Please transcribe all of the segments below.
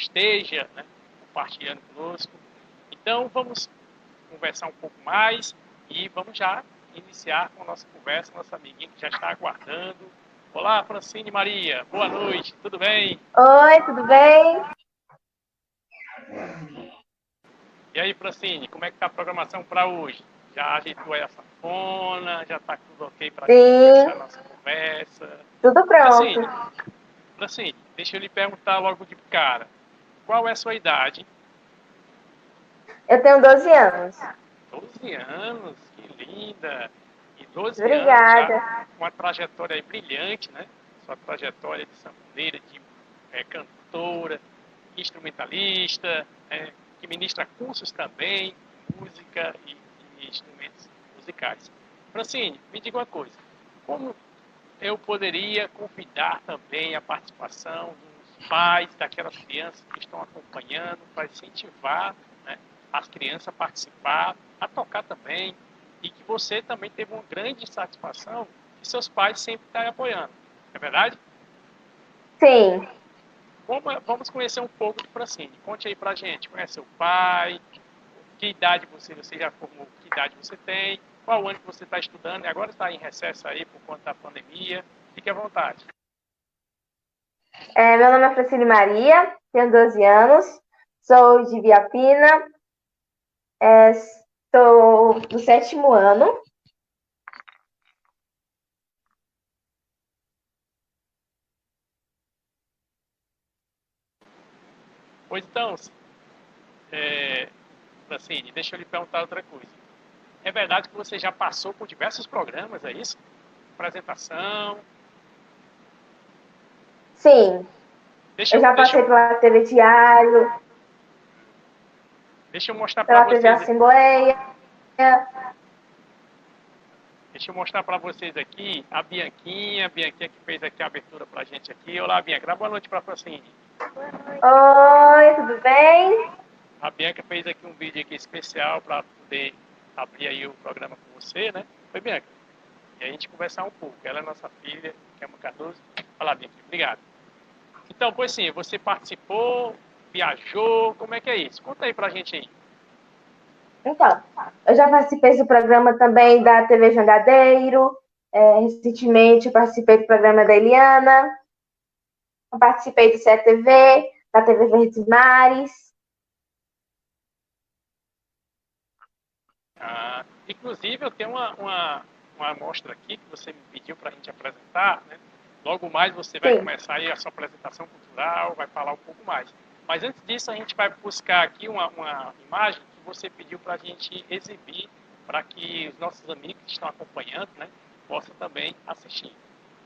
esteja né, compartilhando conosco. Então, vamos conversar um pouco mais e vamos já iniciar com a nossa conversa, nossa amiguinha que já está aguardando. Olá, Francine Maria, boa noite, tudo bem? Oi, tudo bem? E aí, Francine, como é que está a programação para hoje? Já ajeitou aí a sanfona? Já está tudo ok para a nossa conversa? Tudo pronto. Francine, deixa eu lhe perguntar logo de cara. Qual é a sua idade? Eu tenho 12 anos. 12 anos? Que linda! E 12 Obrigada. anos já, com uma trajetória brilhante, né? Sua trajetória de sanfoneira, de é, cantora, instrumentalista, é, que ministra cursos também, música e, e instrumentos musicais. Francine, me diga uma coisa, como eu poderia convidar também a participação dos pais daquelas crianças que estão acompanhando para incentivar né, as crianças a participar, a tocar também, e que você também teve uma grande satisfação que seus pais sempre estão apoiando. É verdade? Sim. Vamos, vamos conhecer um pouco de Francine. Conte aí pra gente. Conhece seu pai? Que idade você, você já formou? Que idade você tem? Qual ano que você está estudando? E agora está em recesso aí por conta da pandemia. Fique à vontade. É, meu nome é Francine Maria, tenho 12 anos, sou de Viapina, estou é, no sétimo ano. Pois então, é, Francine, deixa eu lhe perguntar outra coisa. É verdade que você já passou por diversos programas, é isso? Apresentação? Sim. Deixa eu, já passei eu... pela TV Diário. Deixa eu mostrar para vocês. Pela TV Assembleia. Deixa eu mostrar para vocês aqui a Bianquinha, a Bianquinha que fez aqui a abertura para a gente aqui. Olá, Bianca. Dá boa noite para a Francine. Oi, tudo bem? A Bianca fez aqui um vídeo aqui especial para poder abrir aí o programa com você, né? Foi, Bianca? E a gente conversar um pouco. Ela é nossa filha, que é uma Cardoso. Olá, Bianca. Obrigado. Então, pois sim, você participou, viajou, como é que é isso? Conta aí pra gente aí. Então, eu já participei do programa também da TV Jangadeiro. É, recentemente participei do programa da Eliana. Participei do CETV, da TV Verdes Mares. Ah, inclusive, eu tenho uma, uma, uma amostra aqui que você me pediu para a gente apresentar. Né? Logo mais você vai Sim. começar aí a sua apresentação cultural, vai falar um pouco mais. Mas antes disso, a gente vai buscar aqui uma, uma imagem que você pediu para a gente exibir, para que os nossos amigos que estão acompanhando né, possam também assistir.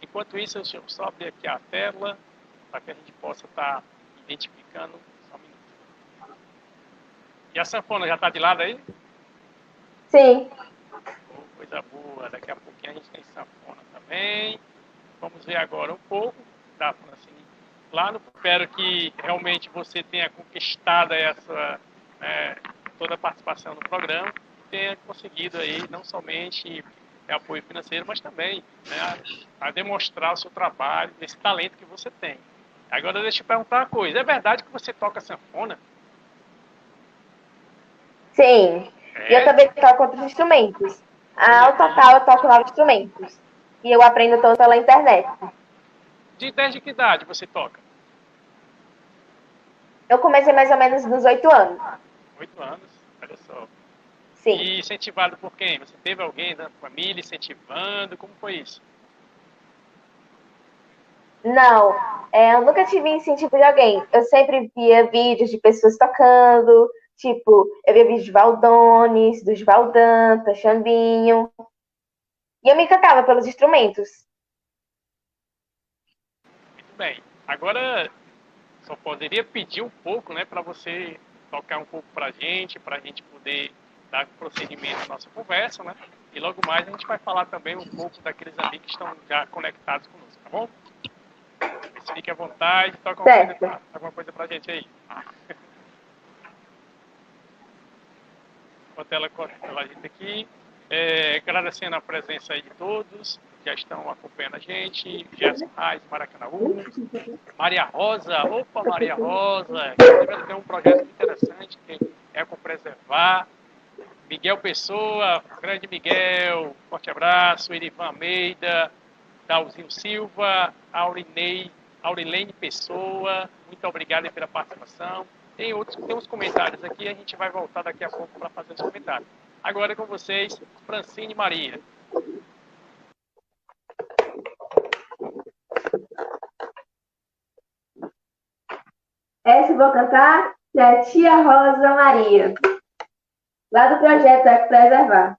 Enquanto isso, eu só abrir aqui a tela para que a gente possa estar tá identificando. Só um minuto. E a sanfona já está de lado aí? Sim. Oh, coisa boa. Daqui a pouquinho a gente tem sanfona também. Vamos ver agora um pouco da Francine Plano. Espero que realmente você tenha conquistado essa né, toda a participação no programa, tenha conseguido aí não somente apoio financeiro, mas também né, a demonstrar o seu trabalho, esse talento que você tem. Agora deixa eu perguntar uma coisa. É verdade que você toca sanfona? Sim. É. E eu também toco outros instrumentos. Ao total, eu toco nove instrumentos. E eu aprendo todo pela internet. De desde que idade você toca? Eu comecei mais ou menos nos oito anos. Oito anos? Olha só. Sim. E incentivado por quem? Você teve alguém da família incentivando? Como foi isso? Não, é, eu nunca tive incentivo de alguém. Eu sempre via vídeos de pessoas tocando, tipo, eu via vídeos de Valdones, dos Valdanta, Xambinho. E eu me encantava pelos instrumentos. Muito bem. Agora, só poderia pedir um pouco, né, para você tocar um pouco para a gente, para a gente poder dar prosseguimento à nossa conversa, né? E logo mais a gente vai falar também um pouco daqueles amigos que estão já conectados conosco, tá bom? Fique à vontade, toca alguma coisa, alguma coisa pra gente aí. enquanto ela pela gente aqui. É, agradecendo a presença aí de todos que já estão acompanhando a gente. Gerson Reis, Maracanãú. Maria Rosa, opa, Maria Rosa, que tem um projeto interessante que é com preservar. Miguel Pessoa, grande Miguel, forte abraço. Erivan Almeida, Dalzinho Silva, Aurinei, Aurilene Pessoa, muito obrigado pela participação. Tem outros, tem uns comentários aqui, a gente vai voltar daqui a pouco para fazer os comentários. Agora é com vocês, Francine Maria. Essa eu vou cantar é a Tia Rosa Maria, lá do projeto É Preservar.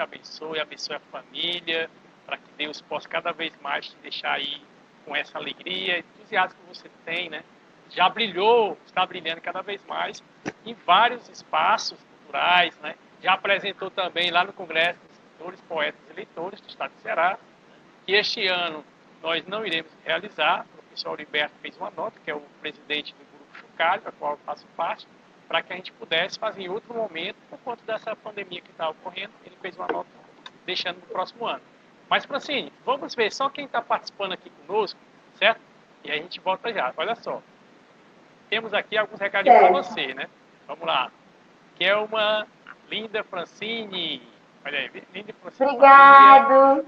abençoe, abençoe a família, para que Deus possa cada vez mais te deixar aí com essa alegria, entusiasmo que você tem, né? Já brilhou, está brilhando cada vez mais em vários espaços culturais, né? Já apresentou também lá no Congresso dos Escritores, Poetas e Leitores do Estado de Ceará, que este ano nós não iremos realizar. O professor Auriberto fez uma nota, que é o presidente do Grupo Chucalho, da qual eu faço parte, para que a gente pudesse fazer em outro momento, por conta dessa pandemia que está ocorrendo. Ele fez uma nota deixando no próximo ano. Mas, Francine, vamos ver só quem está participando aqui conosco, certo? E a gente volta já. Olha só. Temos aqui alguns recadinhos para você, né? Vamos lá. Kelma, Linda Francine. Olha aí, Linda Francine. Obrigado.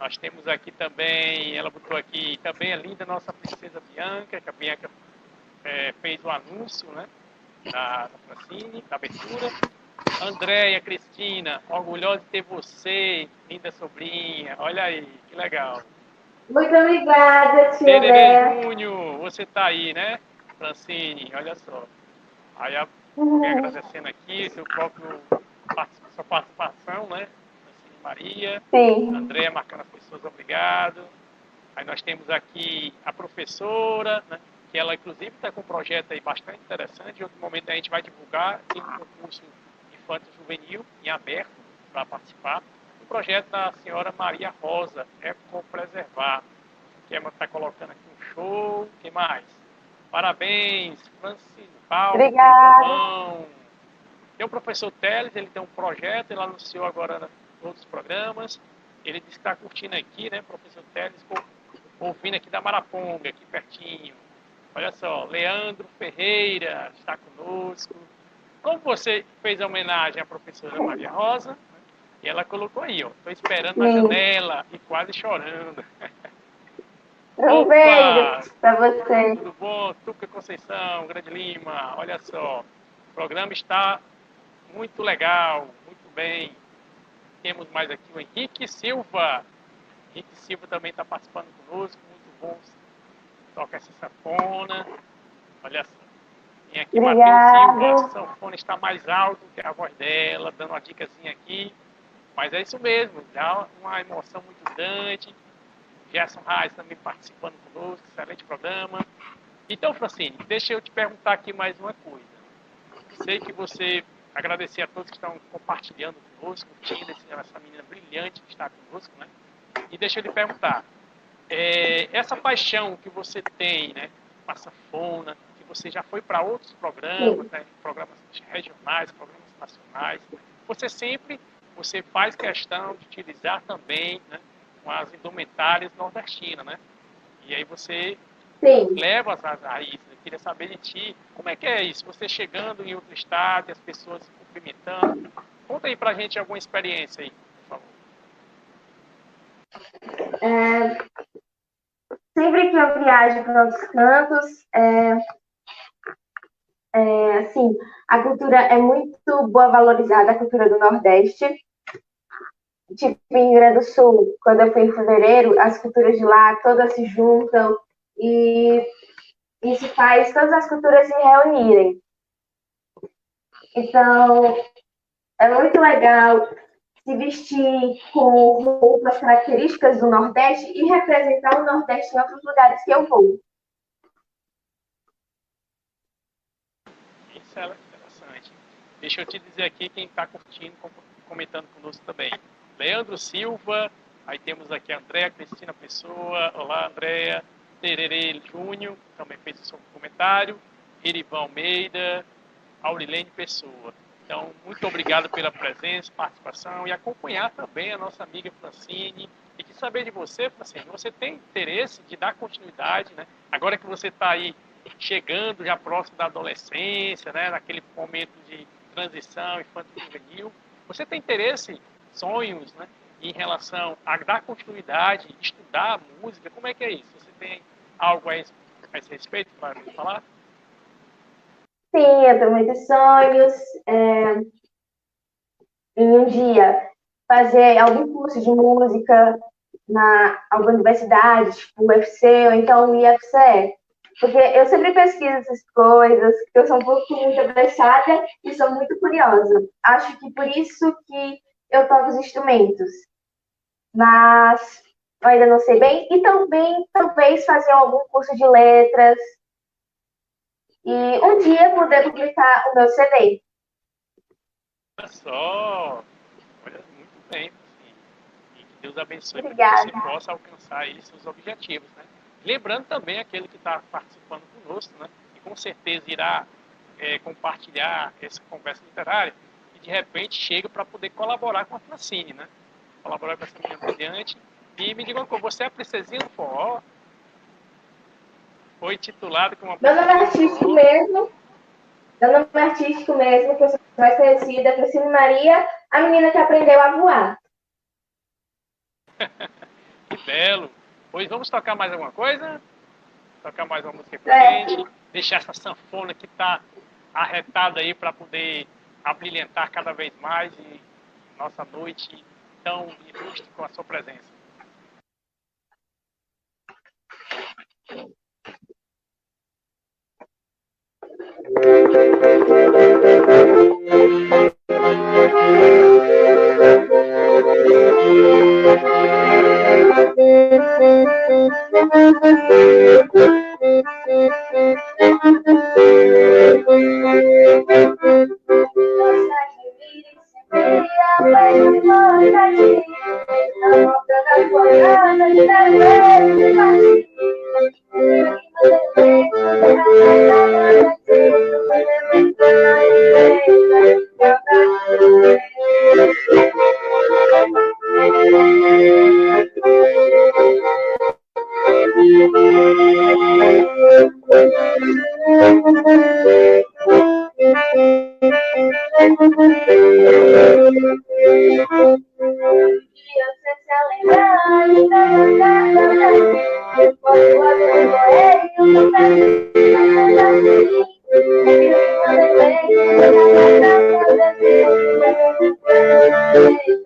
Nós temos aqui também, ela botou aqui, também a linda nossa princesa Bianca, que a Bianca é, fez o anúncio, né? Da, da Francine, da abertura. Andréia, Cristina, orgulhosa de ter você, linda sobrinha. Olha aí, que legal. Muito obrigada, tia Tererê Júnior, você tá aí, né? Francine, olha só. Aí, a, uhum. agradecendo aqui seu próprio, sua participação, né? Francine Maria. Sim. Andréia marcando as pessoas, obrigado. Aí nós temos aqui a professora, né? Que ela inclusive está com um projeto aí bastante interessante. Em outro momento a gente vai divulgar, tem um concurso infanto juvenil em aberto para participar. O projeto da senhora Maria Rosa, é com preservar. Que está colocando aqui um show. O que mais? Parabéns, Francisco Paulo. Obrigada. Tem o professor Teles, ele tem um projeto, ele anunciou agora outros programas. Ele disse que está curtindo aqui, né, professor Teles, ouvindo aqui da Maraponga, aqui pertinho. Olha só, Leandro Ferreira está conosco. Como você fez a homenagem à professora Maria Rosa, e ela colocou aí, ó, estou esperando na janela e quase chorando. Um beijo para você. Tudo bom? Tuca Conceição, Grande Lima, olha só, o programa está muito legal, muito bem. Temos mais aqui o Henrique Silva. Henrique Silva também está participando conosco, muito bom. Toca essa safona. Olha só. Tem aqui Silva, a sanfona está mais alto que a voz dela, dando uma dicasinha aqui. Mas é isso mesmo, dá uma emoção muito grande. Gerson Reis também participando conosco, excelente programa. Então, Francine, deixa eu te perguntar aqui mais uma coisa. Sei que você agradecer a todos que estão compartilhando conosco, curtindo essa menina brilhante que está conosco, né? E deixa eu lhe perguntar, é, essa paixão que você tem, né, com a sanfona, que você já foi para outros programas, né, programas regionais, programas nacionais, você sempre você faz questão de utilizar também né, com as indumentárias nordestinas, né? E aí você Sim. leva as raízes. Eu queria saber de ti, como é que é isso? Você chegando em outro estado, as pessoas se cumprimentando. Conta aí pra gente alguma experiência aí, por favor. É, sempre que eu viajo para outros cantos, é, é, assim, a cultura é muito boa valorizada, a cultura do Nordeste. Tipo, em Rio Grande do Sul, quando eu fui em fevereiro, as culturas de lá todas se juntam e isso faz todas as culturas se reunirem. Então, é muito legal se vestir com roupas características do Nordeste e representar o Nordeste em outros lugares que eu vou. Isso é interessante. Deixa eu te dizer aqui quem está curtindo, comentando conosco também. Leandro Silva, aí temos aqui a Andréa Cristina Pessoa. Olá, Andréa. Tererê Júnior, também fez o seu comentário. Erivan Almeida, Aurilene Pessoa. Então, muito obrigado pela presença, participação e acompanhar também a nossa amiga Francine. E que saber de você, Francine, você tem interesse de dar continuidade, né? Agora que você está aí chegando já próximo da adolescência, né? Naquele momento de transição infantil juvenil, você tem interesse, sonhos, né? Em relação a dar continuidade, estudar música, como é que é isso? Você tem algo a esse, a esse respeito para falar? Sim, eu tenho muitos sonhos. É, em um dia, fazer algum curso de música na alguma universidade, tipo UFC ou então IFCE. Porque eu sempre pesquiso essas coisas, eu sou um pouco muito apressada e sou muito curiosa. Acho que por isso que eu toco os instrumentos. Mas eu ainda não sei bem. E também, talvez, fazer algum curso de letras, e um dia poder publicar o meu CD. Olha só! Olha, muito bem. Assim. E que Deus abençoe Obrigada. que você possa alcançar aí seus objetivos, né? Lembrando também aquele que está participando conosco, né? E com certeza irá é, compartilhar essa conversa literária e de repente chega para poder colaborar com a Francine, né? Colaborar com essa menina brilhante. E me digam como você é a princesinha do forró, foi titulado como uma Meu nome artístico mesmo. Meu nome artístico mesmo, que eu sou mais conhecida, Cristina Maria, a menina que aprendeu a voar. que belo. Pois vamos tocar mais alguma coisa? Tocar mais uma música pra é. gente. Deixar essa sanfona que está arretada aí para poder abrilhantar cada vez mais e nossa noite tão ilustre com a sua presença. Thank you. Thank you.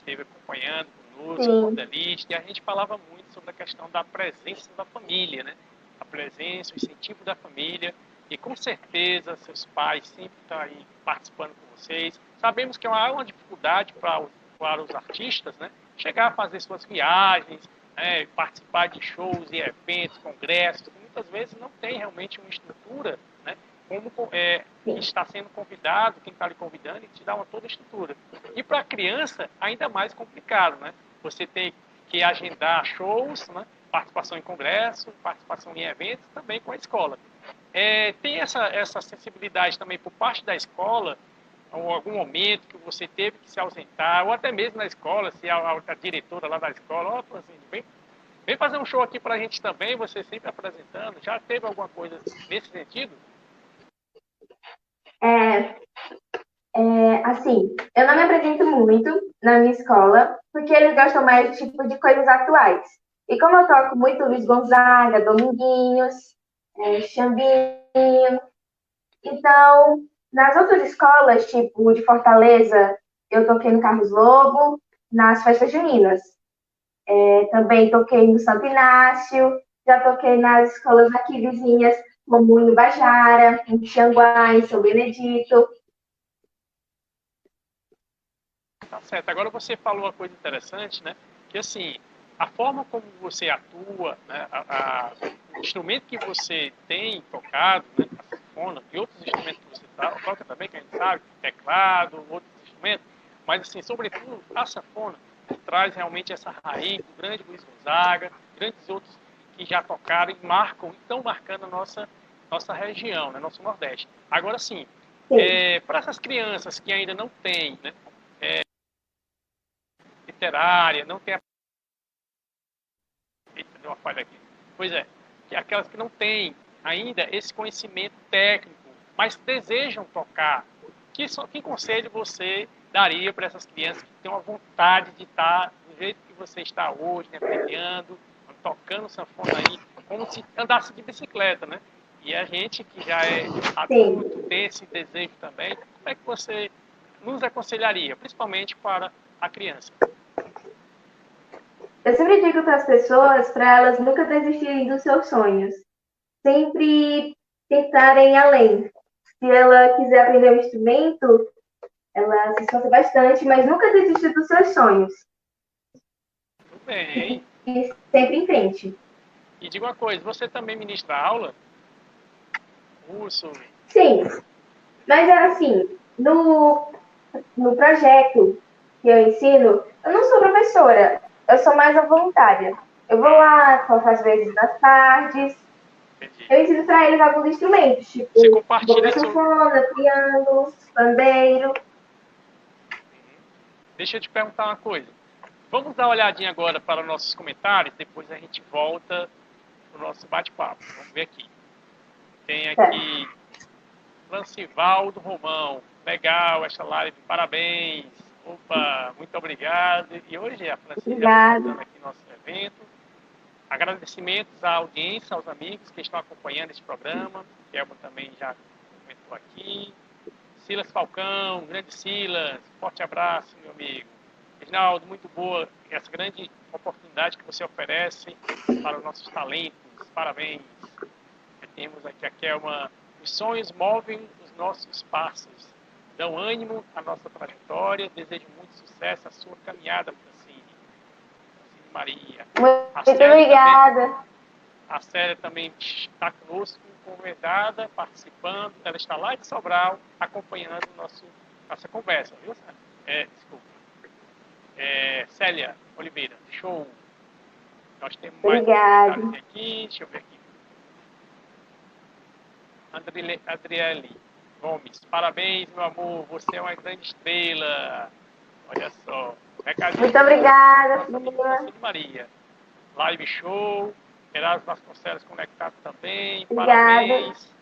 Esteve acompanhando conosco, cordelista, e a gente falava muito sobre a questão da presença da família, né? A presença, o incentivo da família, e com certeza seus pais sempre estão tá aí participando com vocês. Sabemos que há uma dificuldade para, para os artistas, né? Chegar a fazer suas viagens, né? participar de shows e eventos, congressos, muitas vezes não tem realmente uma estrutura? Como é, está sendo convidado, quem está lhe convidando, e te dá uma toda estrutura. E para a criança, ainda mais complicado, né? Você tem que agendar shows, né? participação em congresso, participação em eventos, também com a escola. É, tem essa, essa sensibilidade também por parte da escola, ou algum momento que você teve que se ausentar, ou até mesmo na escola, se a, a, a diretora lá da escola, ó, oh, assim, vem, vem fazer um show aqui para a gente também, você sempre apresentando. Já teve alguma coisa nesse sentido? É, é, assim, eu não me apresento muito na minha escola, porque eles gostam mais tipo, de coisas atuais. E como eu toco muito Luiz Gonzaga, Dominguinhos, é, Xambinho, então, nas outras escolas, tipo de Fortaleza, eu toquei no Carlos Lobo, nas festas juninas. É, também toquei no Santo Inácio, já toquei nas escolas aqui vizinhas, como em Bajara, em Xanguá, em São Benedito. Tá certo. Agora você falou uma coisa interessante, né? Que assim, a forma como você atua, né? a, a, o instrumento que você tem tocado, né? a sanfona e outros instrumentos que você toca também, que a gente sabe, teclado, outros instrumentos, mas assim, sobretudo a sanfona traz realmente essa raiz do grande Luiz Gonzaga, grandes outros que já tocaram e marcam, estão marcando a nossa nossa região, né, nosso Nordeste. Agora sim, é, para essas crianças que ainda não têm né, é, literária, não tem a... Eita, deu uma falha aqui. Pois é, que aquelas que não têm ainda esse conhecimento técnico, mas desejam tocar, que, que conselho você daria para essas crianças que têm uma vontade de estar do jeito que você está hoje, né, tocando sanfona aí, como se andasse de bicicleta, né? E a gente que já é adulto, tem esse desejo também, como é que você nos aconselharia, principalmente para a criança? Eu sempre digo para as pessoas para elas nunca desistirem dos seus sonhos. Sempre tentarem além. Se ela quiser aprender um instrumento, ela se esforça bastante, mas nunca desistir dos seus sonhos. Muito bem. E sempre em frente. E diga uma coisa, você também ministra aula? Curso? Sim, mas é assim, no, no projeto que eu ensino, eu não sou professora, eu sou mais a voluntária. Eu vou lá, toco às vezes nas tardes, Entendi. eu ensino para eles alguns instrumentos, tipo Você compartilha sanfona, seu... piano, pandeiro. Deixa eu te perguntar uma coisa. Vamos dar uma olhadinha agora para os nossos comentários, depois a gente volta para o nosso bate-papo. Vamos ver aqui. Tem aqui Lancivaldo Romão. Legal essa live, parabéns. Opa, muito obrigado. E hoje a Francisca está aqui no nosso evento. Agradecimentos à audiência, aos amigos que estão acompanhando esse programa. Kelma também já comentou aqui. Silas Falcão, grande Silas, forte abraço, meu amigo. Reginaldo, muito boa essa grande oportunidade que você oferece para os nossos talentos. Parabéns temos aqui a Kelma. Os sonhos movem os nossos passos, dão ânimo à nossa trajetória. Desejo muito sucesso à sua caminhada, Francine. Francine Maria. Muito obrigada. Também, a Célia também está conosco, convidada, participando. Ela está lá de Sobral, acompanhando nosso, nossa conversa, viu, É, desculpa. É, Célia Oliveira, show. Nós temos mais Obrigada. aqui. Deixa eu ver aqui. Adriele Gomes, parabéns, meu amor, você é uma grande estrela. Olha só. Recadinho Muito obrigada, filha. Maria. Live show. Erasmo Vasconcelos conectado também. Obrigada. Parabéns.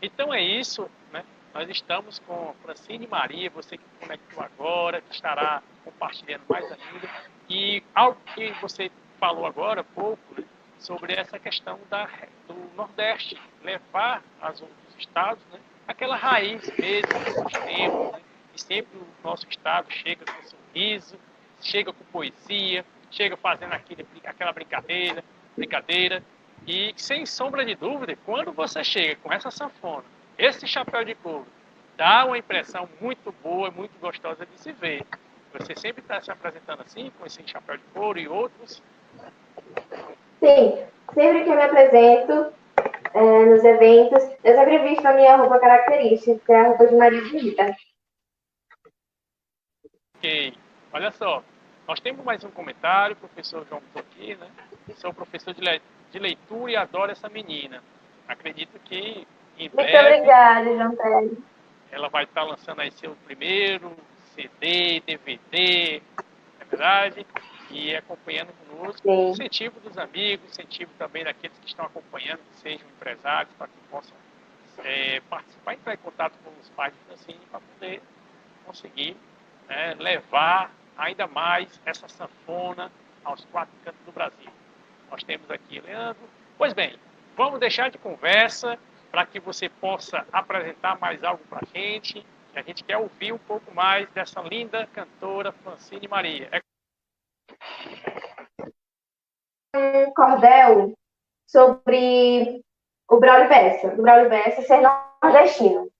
Então é isso, né? nós estamos com Francine Maria, você que conectou agora, que estará compartilhando mais ainda. E algo que você falou agora há pouco, né, sobre essa questão da, do Nordeste, levar aos outros estados né, aquela raiz mesmo que nós temos, né, e sempre o nosso estado chega com sorriso, chega com poesia, chega fazendo aquele, aquela brincadeira, brincadeira, e sem sombra de dúvida, quando você chega com essa sanfona, esse chapéu de couro, dá uma impressão muito boa, muito gostosa de se ver. Você sempre está se apresentando assim, com esse chapéu de couro e outros? Sim, sempre que eu me apresento é, nos eventos, eu sempre visto a minha roupa característica, que é a roupa de Maria Rita. Ok, olha só, nós temos mais um comentário, o professor João aqui, né? Sou professor de, le de leitura e adoro essa menina. Acredito que em Muito breve... obrigada, João Pérez. Ela vai estar lançando aí seu primeiro CD, DVD, é verdade? E acompanhando conosco. Sim. Incentivo dos amigos, incentivo também daqueles que estão acompanhando, que sejam empresários, para que possam é, participar, entrar em contato com os pais de Francine para poder conseguir né, levar ainda mais essa sanfona aos quatro cantos do Brasil. Nós temos aqui Leandro. Pois bem, vamos deixar de conversa para que você possa apresentar mais algo para a gente. A gente quer ouvir um pouco mais dessa linda cantora Francine Maria. É... Um cordel sobre o Braulio Bessa, do Braulio Bessa ser nordestino.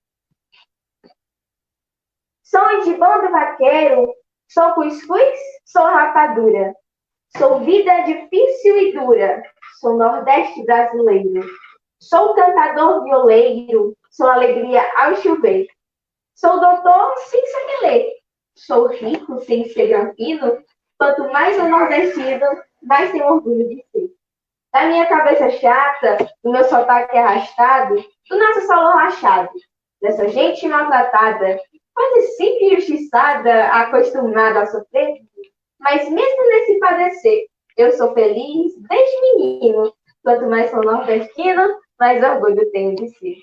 Sonho de bando vaqueiro, sou cuscuz, sou rapadura. Sou vida difícil e dura, sou nordeste brasileiro. Sou cantador violeiro, sou alegria ao chover. Sou doutor sem saber ler. Sou rico sem ser granfino. Quanto mais o nordestino, mais tenho orgulho de ser. Da minha cabeça chata, do meu sotaque arrastado, do nosso salão rachado, dessa gente maltratada, quase sempre injustiçada, acostumada a sofrer, mas mesmo nesse padecer, eu sou feliz desde menino. Quanto mais sou nordestino, mais orgulho tenho de ser.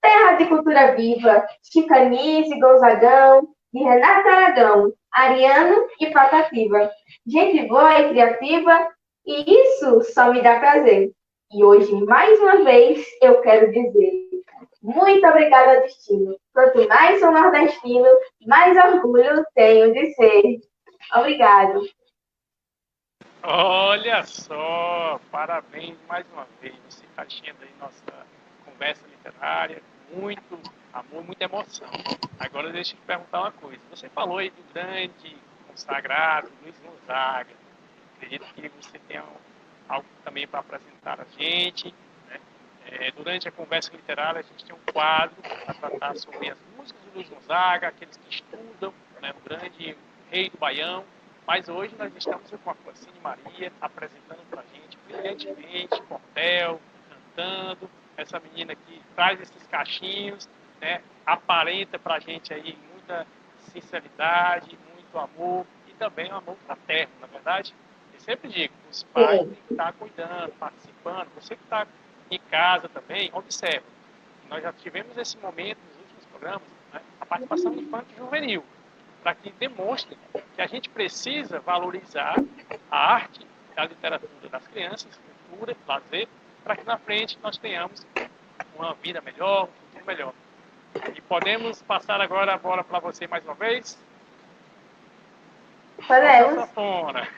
Terra de cultura viva, Chicanise, Gonzagão, de Renata Aragão, Ariano e Patativa. Gente boa e criativa, e isso só me dá prazer. E hoje, mais uma vez, eu quero dizer muito obrigada, destino. Quanto mais sou nordestino, mais orgulho tenho de ser. Obrigado. Olha só, parabéns mais uma vez. Você está enchendo aí nossa conversa literária, muito amor, muita emoção. Agora deixa eu te perguntar uma coisa. Você falou aí do grande consagrado Luiz Gonzaga. Acredito que você tenha algo também para apresentar a gente. Né? É, durante a conversa literária, a gente tem um quadro para tratar sobre as músicas do Luiz Gonzaga, aqueles que estudam, né? o grande rei do Baião. Mas hoje nós estamos com a Francine Maria apresentando para a gente brilhantemente, cordel, cantando. Essa menina que traz esses cachinhos, né, aparenta para a gente aí muita sinceridade, muito amor e também um amor fraterno, na verdade. Eu sempre digo, os pais têm que estar cuidando, participando. Você que está em casa também, observe. Nós já tivemos esse momento nos últimos programas, né, a participação infantil juvenil para que demonstre que a gente precisa valorizar a arte, a literatura das crianças, cultura, lazer, para que na frente nós tenhamos uma vida melhor, um futuro melhor. Podemos passar agora a bola para você mais uma vez? Podemos. Fora.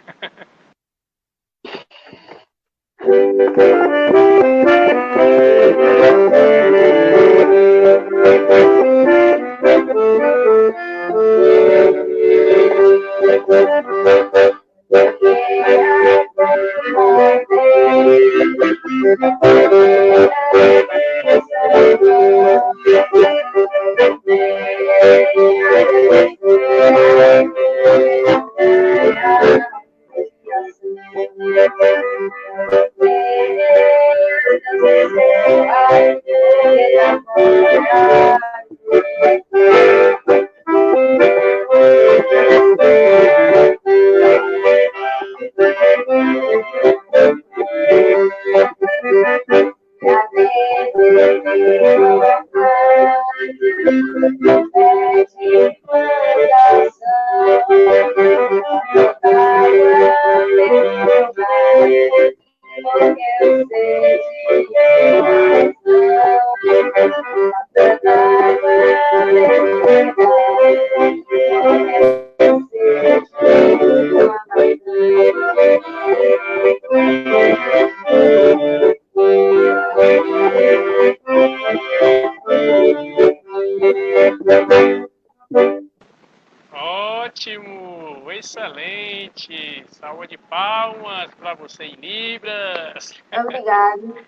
Libras. Obrigada.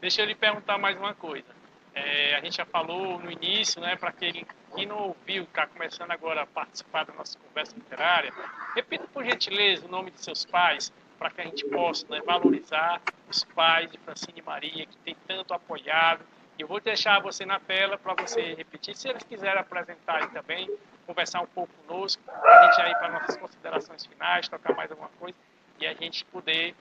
Deixa eu lhe perguntar mais uma coisa. É, a gente já falou no início, né, para quem, quem não ouviu, está começando agora a participar da nossa conversa literária, repita por gentileza o nome de seus pais, para que a gente possa né, valorizar os pais de Francine e Maria, que tem tanto apoiado. Eu vou deixar você na tela para você repetir. Se eles quiserem apresentar também, conversar um pouco conosco, a gente aí para nossas considerações finais, tocar mais alguma coisa e a gente poder,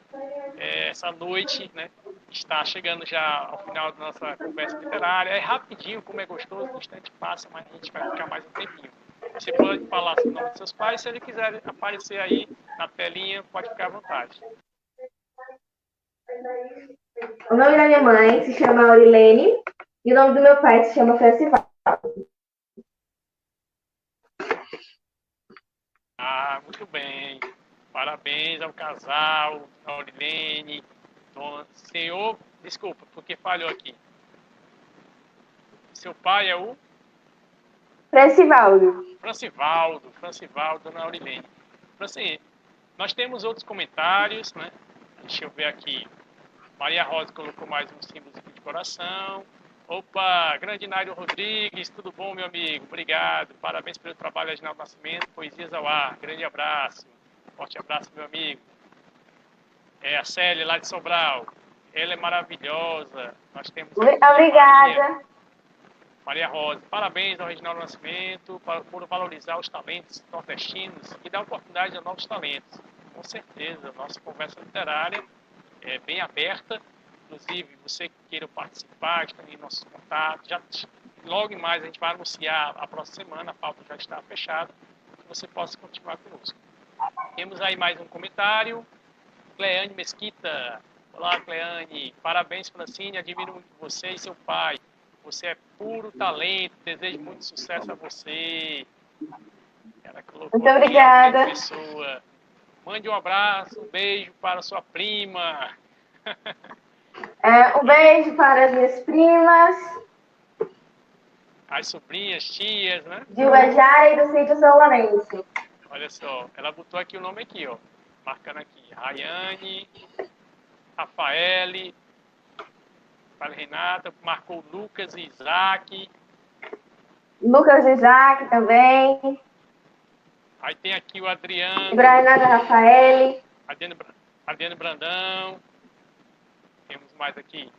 é, essa noite, né, está chegando já ao final da nossa conversa literária. É rapidinho, como é gostoso, o instante passa, mas a gente vai ficar mais um tempinho. Você pode falar o nome dos seus pais, se ele quiser aparecer aí na telinha, pode ficar à vontade. O nome da minha mãe se chama Aurilene e o nome do meu pai se chama Festival. Ah, muito bem. Parabéns ao casal, Aurilene, Dona. Senhor, desculpa, porque falhou aqui. Seu pai é o? Francivaldo. Francivaldo, Francivaldo, Dona Aurilene. Francine, nós temos outros comentários, né? Deixa eu ver aqui. Maria Rosa colocou mais um símbolo de coração. Opa, grande Nário Rodrigues, tudo bom, meu amigo? Obrigado, parabéns pelo trabalho, Aginaldo Nascimento, Poesias ao Ar, grande abraço, forte abraço, meu amigo. É a Célia, lá de Sobral, ela é maravilhosa, nós temos... Obrigada. Maria, Maria Rosa, parabéns ao Reginaldo Nascimento por valorizar os talentos nordestinos e dar oportunidade a novos talentos. Com certeza, nossa conversa literária é bem aberta, inclusive você que queira participar, estão em nossos contatos, já, logo mais a gente vai anunciar a próxima semana, a pauta já está fechada, que você possa continuar conosco. Temos aí mais um comentário, Cleane Mesquita, olá Cleane, parabéns Francine, admiro muito você e seu pai, você é puro talento, desejo muito sucesso a você. muito obrigada. Pessoa. Mande um abraço, um beijo para sua prima. É, um beijo para as minhas primas. As sobrinhas, tias, né? De Uajara e do sítio São Lourenço. Olha só, ela botou aqui o nome aqui, ó. Marcando aqui. Rayane, Rafaele, para Renata, marcou Lucas e Isaac. Lucas e Isaac também. Aí tem aqui o Adriano. Renata Rafaele. Adriano, Adriano Brandão temos mais aqui?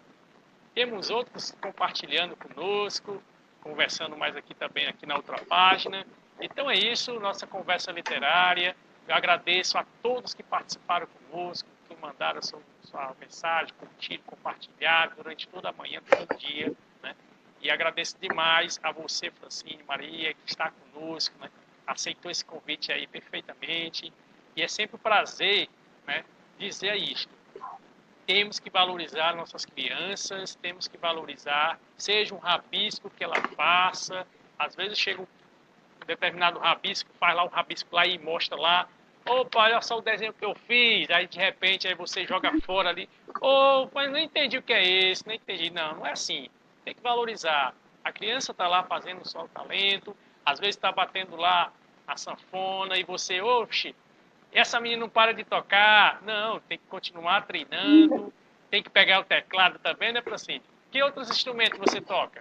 Temos outros compartilhando conosco, conversando mais aqui também aqui na outra página. Então é isso, nossa conversa literária. Eu agradeço a todos que participaram conosco, que mandaram sua, sua mensagem, curtiram, compartilharam durante toda a manhã, todo o dia. Né? E agradeço demais a você, Francine Maria, que está conosco, né? aceitou esse convite aí perfeitamente. E é sempre um prazer né, dizer isto temos que valorizar nossas crianças, temos que valorizar, seja um rabisco que ela faça, às vezes chega um determinado rabisco, faz lá um rabisco lá e mostra lá, opa, olha só o desenho que eu fiz, aí de repente aí você joga fora ali, oh, mas não entendi o que é esse, não entendi, não, não é assim, tem que valorizar, a criança está lá fazendo só o talento, às vezes está batendo lá a sanfona e você, oxe, essa menina não para de tocar. Não, tem que continuar treinando, tem que pegar o teclado também, né, Francine? Que outros instrumentos você toca?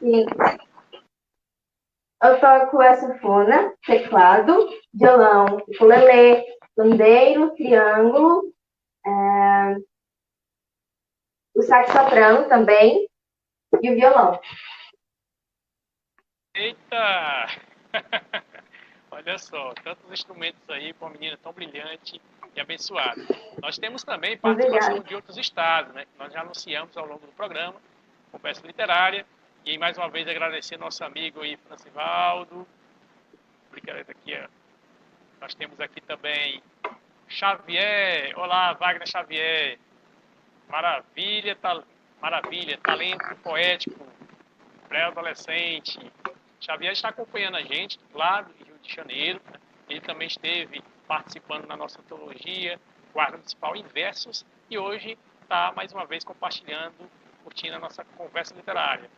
Eu toco a sanfona, teclado, violão, ukulele, pandeiro, triângulo, é... o sax soprano também e o violão. Eita! Olha só, tantos instrumentos aí para uma menina tão brilhante e abençoada. Nós temos também participação de outros estados, né? Nós já anunciamos ao longo do programa, conversa literária. E mais uma vez agradecer nosso amigo aí, Francivaldo. Obrigado aqui. Nós temos aqui também Xavier. Olá, Wagner Xavier. Maravilha, ta... maravilha, talento poético, pré-adolescente. Xavier está acompanhando a gente lá do Rio de Janeiro. Né? Ele também esteve participando na nossa antologia, Guarda Municipal em Versos, e hoje está mais uma vez compartilhando, curtindo a nossa conversa literária.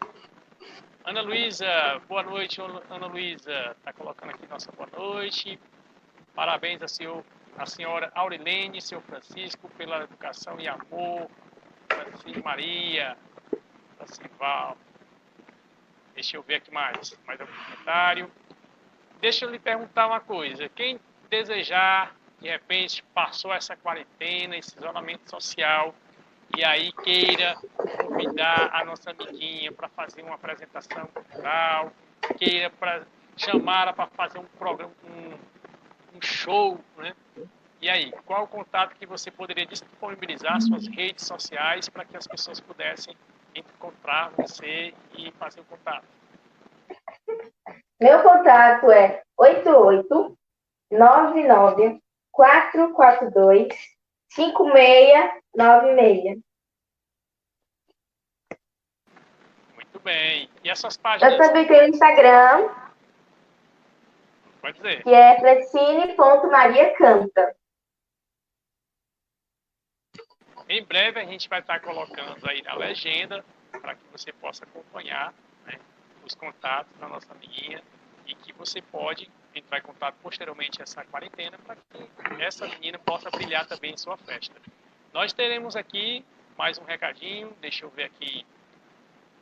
Ana Luísa, boa noite, Ana Luísa, está colocando aqui nossa boa noite. Parabéns a, senhor, a senhora Aurilene, senhor Francisco, pela educação e amor. Francisco Maria, Francival. Deixa eu ver aqui mais, mais algum comentário. Deixa eu lhe perguntar uma coisa. Quem desejar, de repente, passou essa quarentena, esse isolamento social, e aí queira convidar a nossa amiguinha para fazer uma apresentação cultural, queira para chamar para fazer um programa, um, um, show, né? E aí, qual o contato que você poderia disponibilizar suas redes sociais para que as pessoas pudessem encontrar você e fazer o contato? Meu contato é 8899 442 5696. Muito bem. E essas páginas? Eu também tenho Instagram. Pode dizer. Que é fletine.mariacanta. Em breve a gente vai estar colocando aí na legenda para que você possa acompanhar né, os contatos da nossa amiguinha e que você pode entrar em contato posteriormente a essa quarentena para que essa menina possa brilhar também em sua festa. Nós teremos aqui mais um recadinho, deixa eu ver aqui.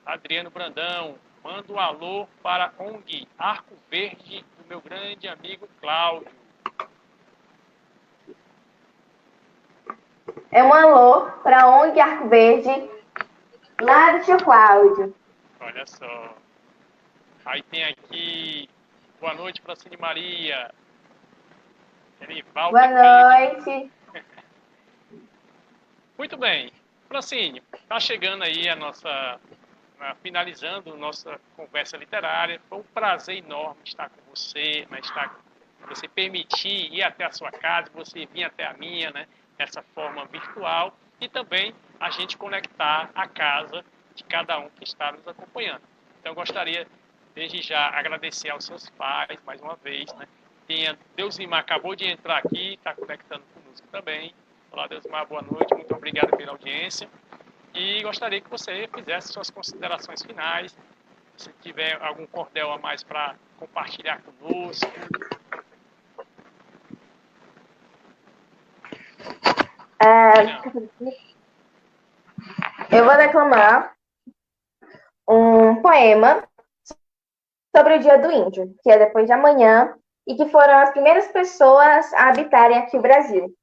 Adriano Brandão, manda um alô para a ONG Arco Verde do meu grande amigo Cláudio. É um alô para a ONG Arco Verde, lá do tio Cláudio. Olha só. Aí tem aqui Boa noite, Francine Maria. Boa noite. Muito bem. Francine, está chegando aí a nossa. finalizando nossa conversa literária. Foi um prazer enorme estar com você, né, estar, você permitir ir até a sua casa, você vir até a minha, né, dessa forma virtual, e também a gente conectar a casa de cada um que está nos acompanhando. Então, eu gostaria desde já agradecer aos seus pais mais uma vez, né? Tem, Deusimar acabou de entrar aqui, está conectando conosco também. Olá, Deusimar, boa noite, muito obrigado pela audiência. E gostaria que você fizesse suas considerações finais, se tiver algum cordel a mais para compartilhar conosco. É, eu vou declamar um poema sobre o Dia do Índio, que é depois de amanhã, e que foram as primeiras pessoas a habitarem aqui o Brasil.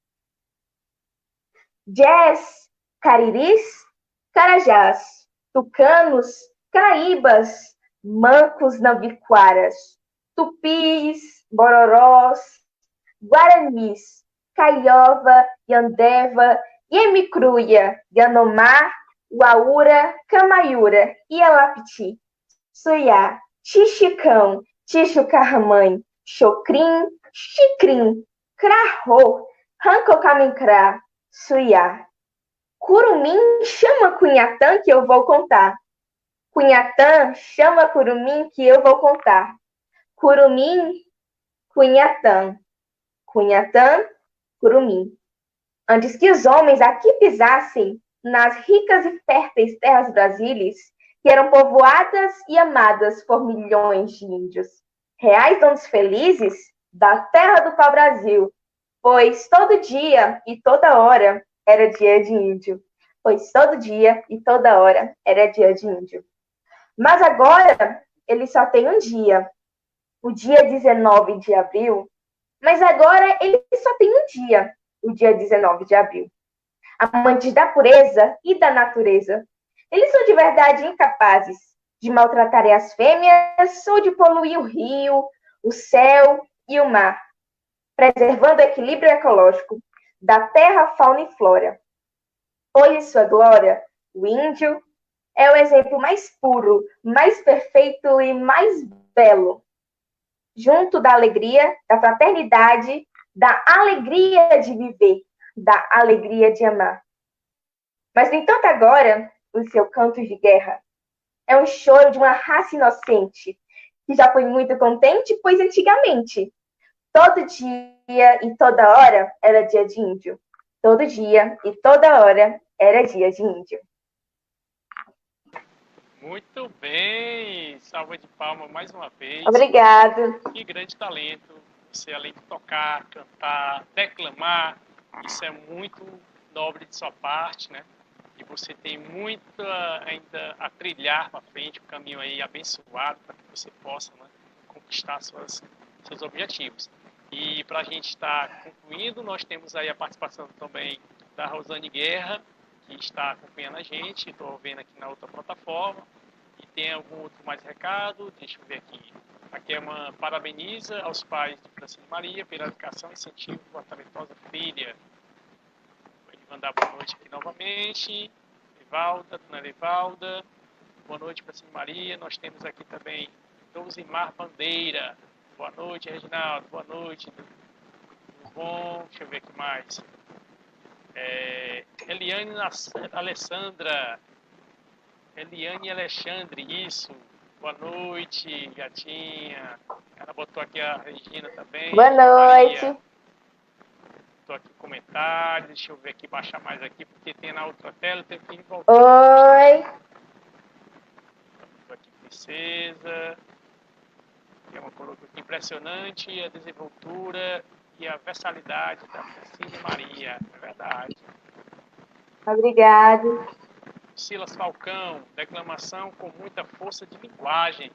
Jazz, cariris, carajás, tucanos, caraíbas, mancos nambiquaras, tupis, bororós, guaranis, caiova, yandeva, yemicruia, yanomar, uaura, camaiura, ialapiti, suiá, Xixicão, Tixucarmãe, Chocrim, Xicrim, Crarro, Rancocamincrá, Suiá. Curumim chama Cunhatã que eu vou contar. Cunhatã chama Curumim que eu vou contar. Curumim, Cunhatã. Cunhatã, Curumim. Antes que os homens aqui pisassem nas ricas e férteis terras brasileiras, que eram povoadas e amadas por milhões de índios, reais donos felizes da terra do pau-brasil, pois todo dia e toda hora era dia de índio, pois todo dia e toda hora era dia de índio. Mas agora ele só tem um dia, o dia 19 de abril, mas agora ele só tem um dia, o dia 19 de abril. Amantes da pureza e da natureza, eles são de verdade incapazes de maltratarem as fêmeas ou de poluir o rio, o céu e o mar, preservando o equilíbrio ecológico da terra, fauna e flora. Pois em sua glória, o índio, é o exemplo mais puro, mais perfeito e mais belo. Junto da alegria, da fraternidade, da alegria de viver, da alegria de amar. Mas, no entanto, agora, o seu canto de guerra é um choro de uma raça inocente, que já foi muito contente, pois antigamente, todo dia e toda hora era dia de índio. Todo dia e toda hora era dia de índio. Muito bem! Salva de palmas mais uma vez. Obrigado. Que grande talento. Você, além de tocar, cantar, declamar, isso é muito nobre de sua parte, né? E você tem muito ainda a trilhar para frente, um caminho aí abençoado para que você possa né, conquistar suas, seus objetivos. E para a gente estar tá concluindo, nós temos aí a participação também da Rosane Guerra, que está acompanhando a gente, estou vendo aqui na outra plataforma. E tem algum outro mais recado? Deixa eu ver aqui. É uma parabeniza aos pais de Francine Maria pela educação e incentivo à talentosa filha. Vou mandar boa noite aqui novamente. Evalda, dona Evalda. Boa noite, Francine Maria. Nós temos aqui também Dousimar Bandeira. Boa noite, Reginaldo. Boa noite. Tudo bom? Deixa eu ver aqui mais. É, Eliane Alessandra. Eliane Alexandre, isso. Boa noite, gatinha. Ela botou aqui a Regina também. Boa noite. Botou aqui comentário. Deixa eu ver aqui, baixar mais aqui, porque tem na outra tela, tem que voltar. Oi. Botou aqui, princesa. É uma aqui impressionante a desenvoltura e a versalidade da Francine Maria. É verdade. Obrigado. Silas Falcão, declamação com muita força de linguagem.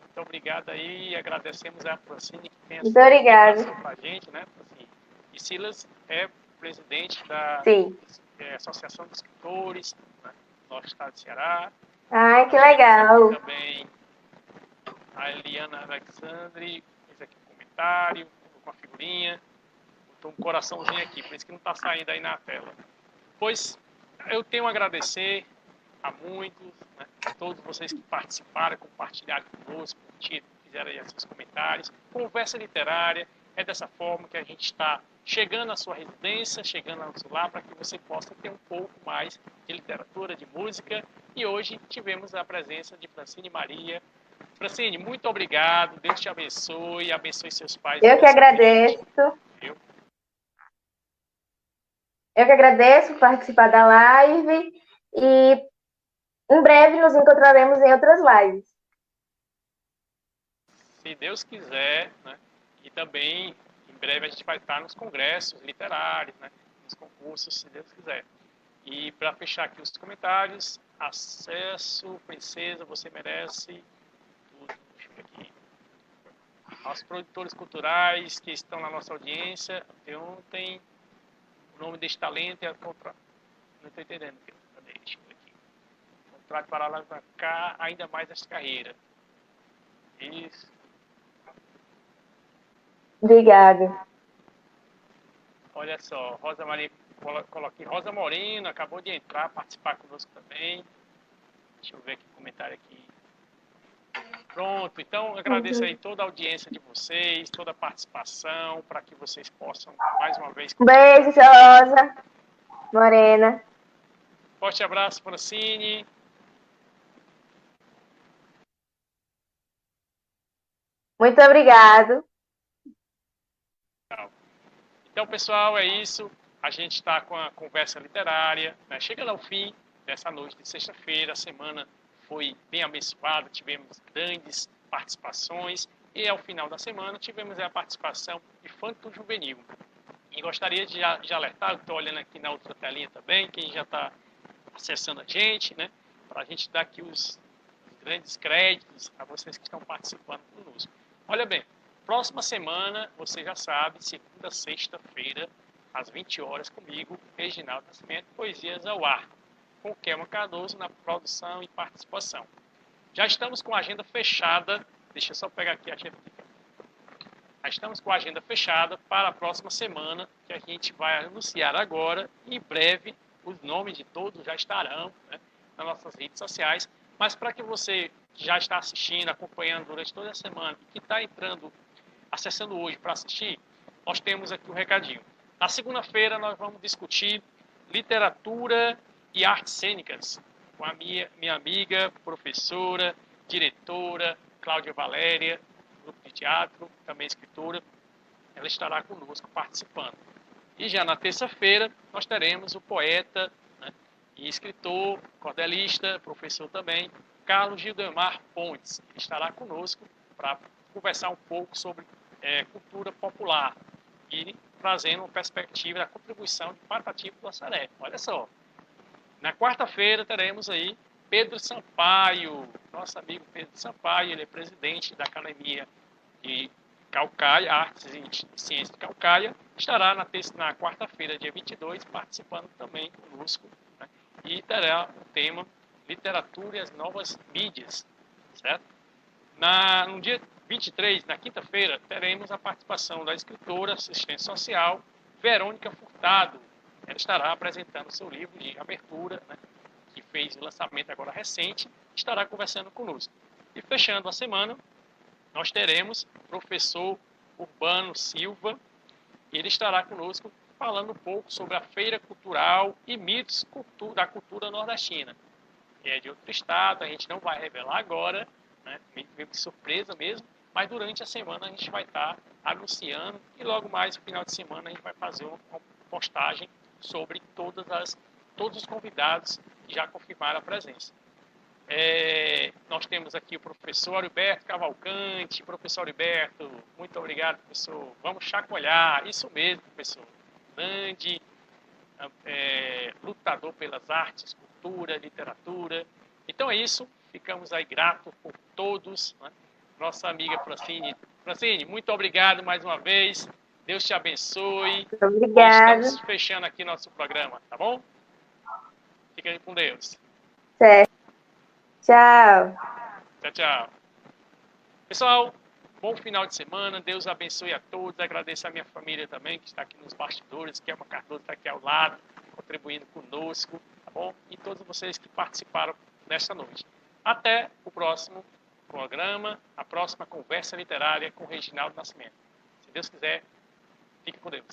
Muito obrigado aí, agradecemos a Francine que tem obrigado. com a gente, né, Francine? E Silas é presidente da é, Associação de Escritores né, do nosso estado de Ceará. Ai, que legal. Também Eliana Alexandre fez aqui um comentário com a figurinha. Botou um coraçãozinho aqui, por isso que não está saindo aí na tela. Pois eu tenho a agradecer a muitos, né, a todos vocês que participaram, compartilharam conosco, fizeram aí seus comentários. Conversa literária é dessa forma que a gente está chegando à sua residência, chegando ao seu lar, para que você possa ter um pouco mais de literatura, de música. E hoje tivemos a presença de Francine Maria. Francine, muito obrigado. Deus te abençoe, abençoe seus pais. Eu que agradeço. Eu. Eu que agradeço por participar da live e em breve nos encontraremos em outras lives. Se Deus quiser, né? E também em breve a gente vai estar nos congressos literários, né? Nos concursos, se Deus quiser. E para fechar aqui os comentários, acesso, princesa, você merece tudo. Deixa eu ver aqui. Aos produtores culturais que estão na nossa audiência, de ontem o nome deste talento é a contra... Não estou entendendo. Cadê? Deixa eu aqui. Contrato para alavancar ainda mais essa carreira. Isso. Obrigada. Olha só, Rosa Maria, coloquei Rosa Moreno, acabou de entrar, participar conosco também. Deixa eu ver aqui o comentário aqui. Pronto, então agradeço aí toda a audiência de vocês, toda a participação, para que vocês possam mais uma vez. Beijo, Rosa Morena. Forte abraço, Francine. Muito obrigado. Então, pessoal, é isso. A gente está com a conversa literária, né? chegando ao fim dessa noite de sexta-feira. Semana foi bem abençoada, tivemos grandes participações e ao final da semana tivemos a participação de Fanto Juvenil. E gostaria de, de alertar, estou olhando aqui na outra telinha também, quem já está acessando a gente, né, para a gente dar aqui os, os grandes créditos a vocês que estão participando conosco. Olha bem, próxima semana, você já sabe, segunda, sexta-feira, às 20 horas comigo, Reginaldo Nascimento, Poesias ao Ar com Kelma Cardoso na produção e participação. Já estamos com a agenda fechada. Deixa eu só pegar aqui a agenda. Já estamos com a agenda fechada para a próxima semana, que a gente vai anunciar agora. Em breve, os nomes de todos já estarão né, nas nossas redes sociais. Mas para que você que já está assistindo, acompanhando durante toda a semana e que está entrando, acessando hoje para assistir, nós temos aqui um recadinho. Na segunda-feira nós vamos discutir literatura e artes cênicas com a minha, minha amiga, professora, diretora, Cláudia Valéria, grupo de teatro, também escritora. Ela estará conosco participando. E já na terça-feira nós teremos o poeta né, e escritor, cordelista, professor também, Carlos Gildemar Pontes. Ele estará conosco para conversar um pouco sobre é, cultura popular e trazendo uma perspectiva da contribuição de Patativo do Assaré. Olha só. Na quarta-feira teremos aí Pedro Sampaio, nosso amigo Pedro Sampaio, ele é presidente da Academia de Calcaia, Artes e Ciências de Calcaia, estará na, na quarta-feira, dia 22, participando também conosco, né? e terá o tema Literatura e as Novas Mídias, certo? Na, no dia 23, na quinta-feira, teremos a participação da escritora, assistente social, Verônica Furtado. Ela estará apresentando seu livro de abertura, né, que fez o lançamento agora recente, estará conversando conosco. E fechando a semana, nós teremos o professor Urbano Silva, ele estará conosco falando um pouco sobre a feira cultural e mitos da cultura nordestina. Que é de outro estado, a gente não vai revelar agora, né? meio de surpresa mesmo, mas durante a semana a gente vai estar anunciando e logo mais no final de semana a gente vai fazer uma postagem sobre todas as, todos os convidados que já confirmaram a presença. É, nós temos aqui o professor Alberto Cavalcante. Professor Alberto, muito obrigado, professor. Vamos chacoalhar. Isso mesmo, professor. Nandi, é, lutador pelas artes, cultura, literatura. Então é isso. Ficamos aí gratos por todos. Né? Nossa amiga Francine. Francine, muito obrigado mais uma vez. Deus te abençoe. Obrigada. Estamos fechando aqui nosso programa, tá bom? Fica com Deus. Certo. Tchau. Tchau, tchau. Pessoal, bom final de semana. Deus abençoe a todos. Agradeço a minha família também, que está aqui nos bastidores, que é uma Cardoso está aqui ao lado, contribuindo conosco, tá bom? E todos vocês que participaram nesta noite. Até o próximo programa, a próxima conversa literária com Reginaldo Nascimento. Se Deus quiser, fique com Deus.